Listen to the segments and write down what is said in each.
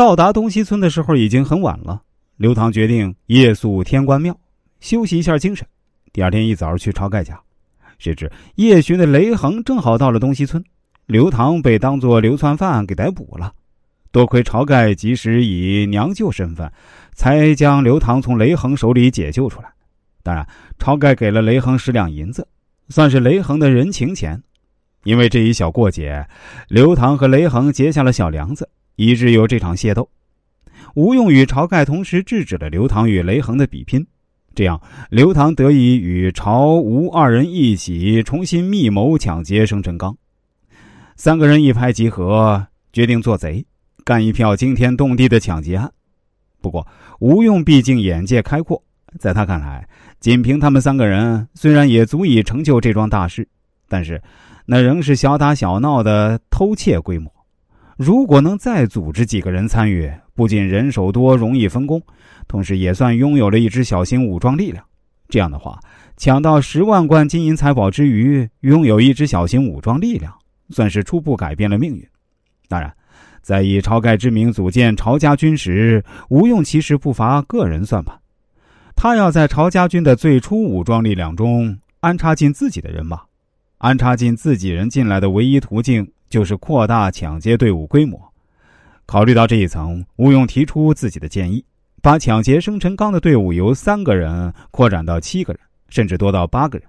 到达东西村的时候已经很晚了，刘唐决定夜宿天官庙，休息一下精神。第二天一早去晁盖家，谁知夜巡的雷横正好到了东西村，刘唐被当作流窜犯给逮捕了。多亏晁盖及时以娘舅身份，才将刘唐从雷横手里解救出来。当然，晁盖给了雷横十两银子，算是雷横的人情钱。因为这一小过节，刘唐和雷横结下了小梁子，以致有这场械斗。吴用与晁盖同时制止了刘唐与雷横的比拼，这样刘唐得以与晁、吴二人一起重新密谋抢劫生辰纲。三个人一拍即合，决定做贼。干一票惊天动地的抢劫案。不过，吴用毕竟眼界开阔，在他看来，仅凭他们三个人，虽然也足以成就这桩大事，但是那仍是小打小闹的偷窃规模。如果能再组织几个人参与，不仅人手多，容易分工，同时也算拥有了一支小型武装力量。这样的话，抢到十万贯金银财宝之余，拥有一支小型武装力量，算是初步改变了命运。当然。在以晁盖之名组建晁家军时，吴用其实不乏个人算盘。他要在晁家军的最初武装力量中安插进自己的人马，安插进自己人进来的唯一途径就是扩大抢劫队伍规模。考虑到这一层，吴用提出自己的建议，把抢劫生辰纲的队伍由三个人扩展到七个人，甚至多到八个人。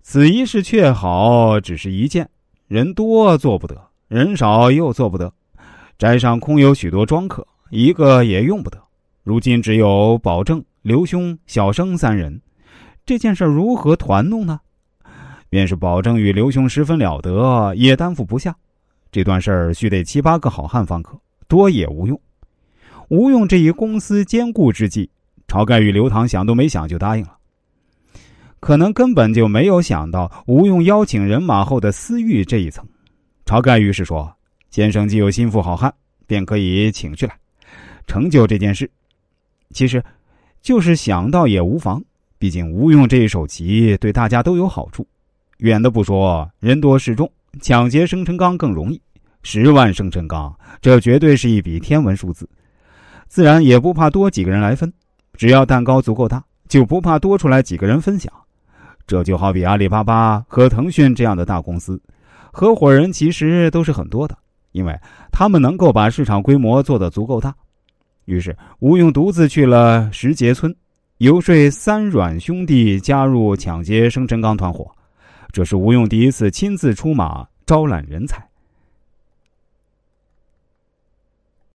此一事却好，只是一件，人多做不得。人少又做不得，寨上空有许多庄客，一个也用不得。如今只有保正、刘兄、小生三人，这件事如何团弄呢？便是保证与刘兄十分了得，也担负不下。这段事儿须得七八个好汉方可，多也无用。吴用这一公私兼顾之计，晁盖与刘唐想都没想就答应了。可能根本就没有想到吴用邀请人马后的私欲这一层。晁盖于是说：“先生既有心腹好汉，便可以请去来，成就这件事。其实，就是想到也无妨。毕竟吴用这一手棋对大家都有好处。远的不说，人多势众，抢劫生辰纲更容易。十万生辰纲，这绝对是一笔天文数字。自然也不怕多几个人来分，只要蛋糕足够大，就不怕多出来几个人分享。这就好比阿里巴巴和腾讯这样的大公司。”合伙人其实都是很多的，因为他们能够把市场规模做得足够大。于是吴用独自去了石碣村，游说三阮兄弟加入抢劫生辰纲团伙。这是吴用第一次亲自出马招揽人才。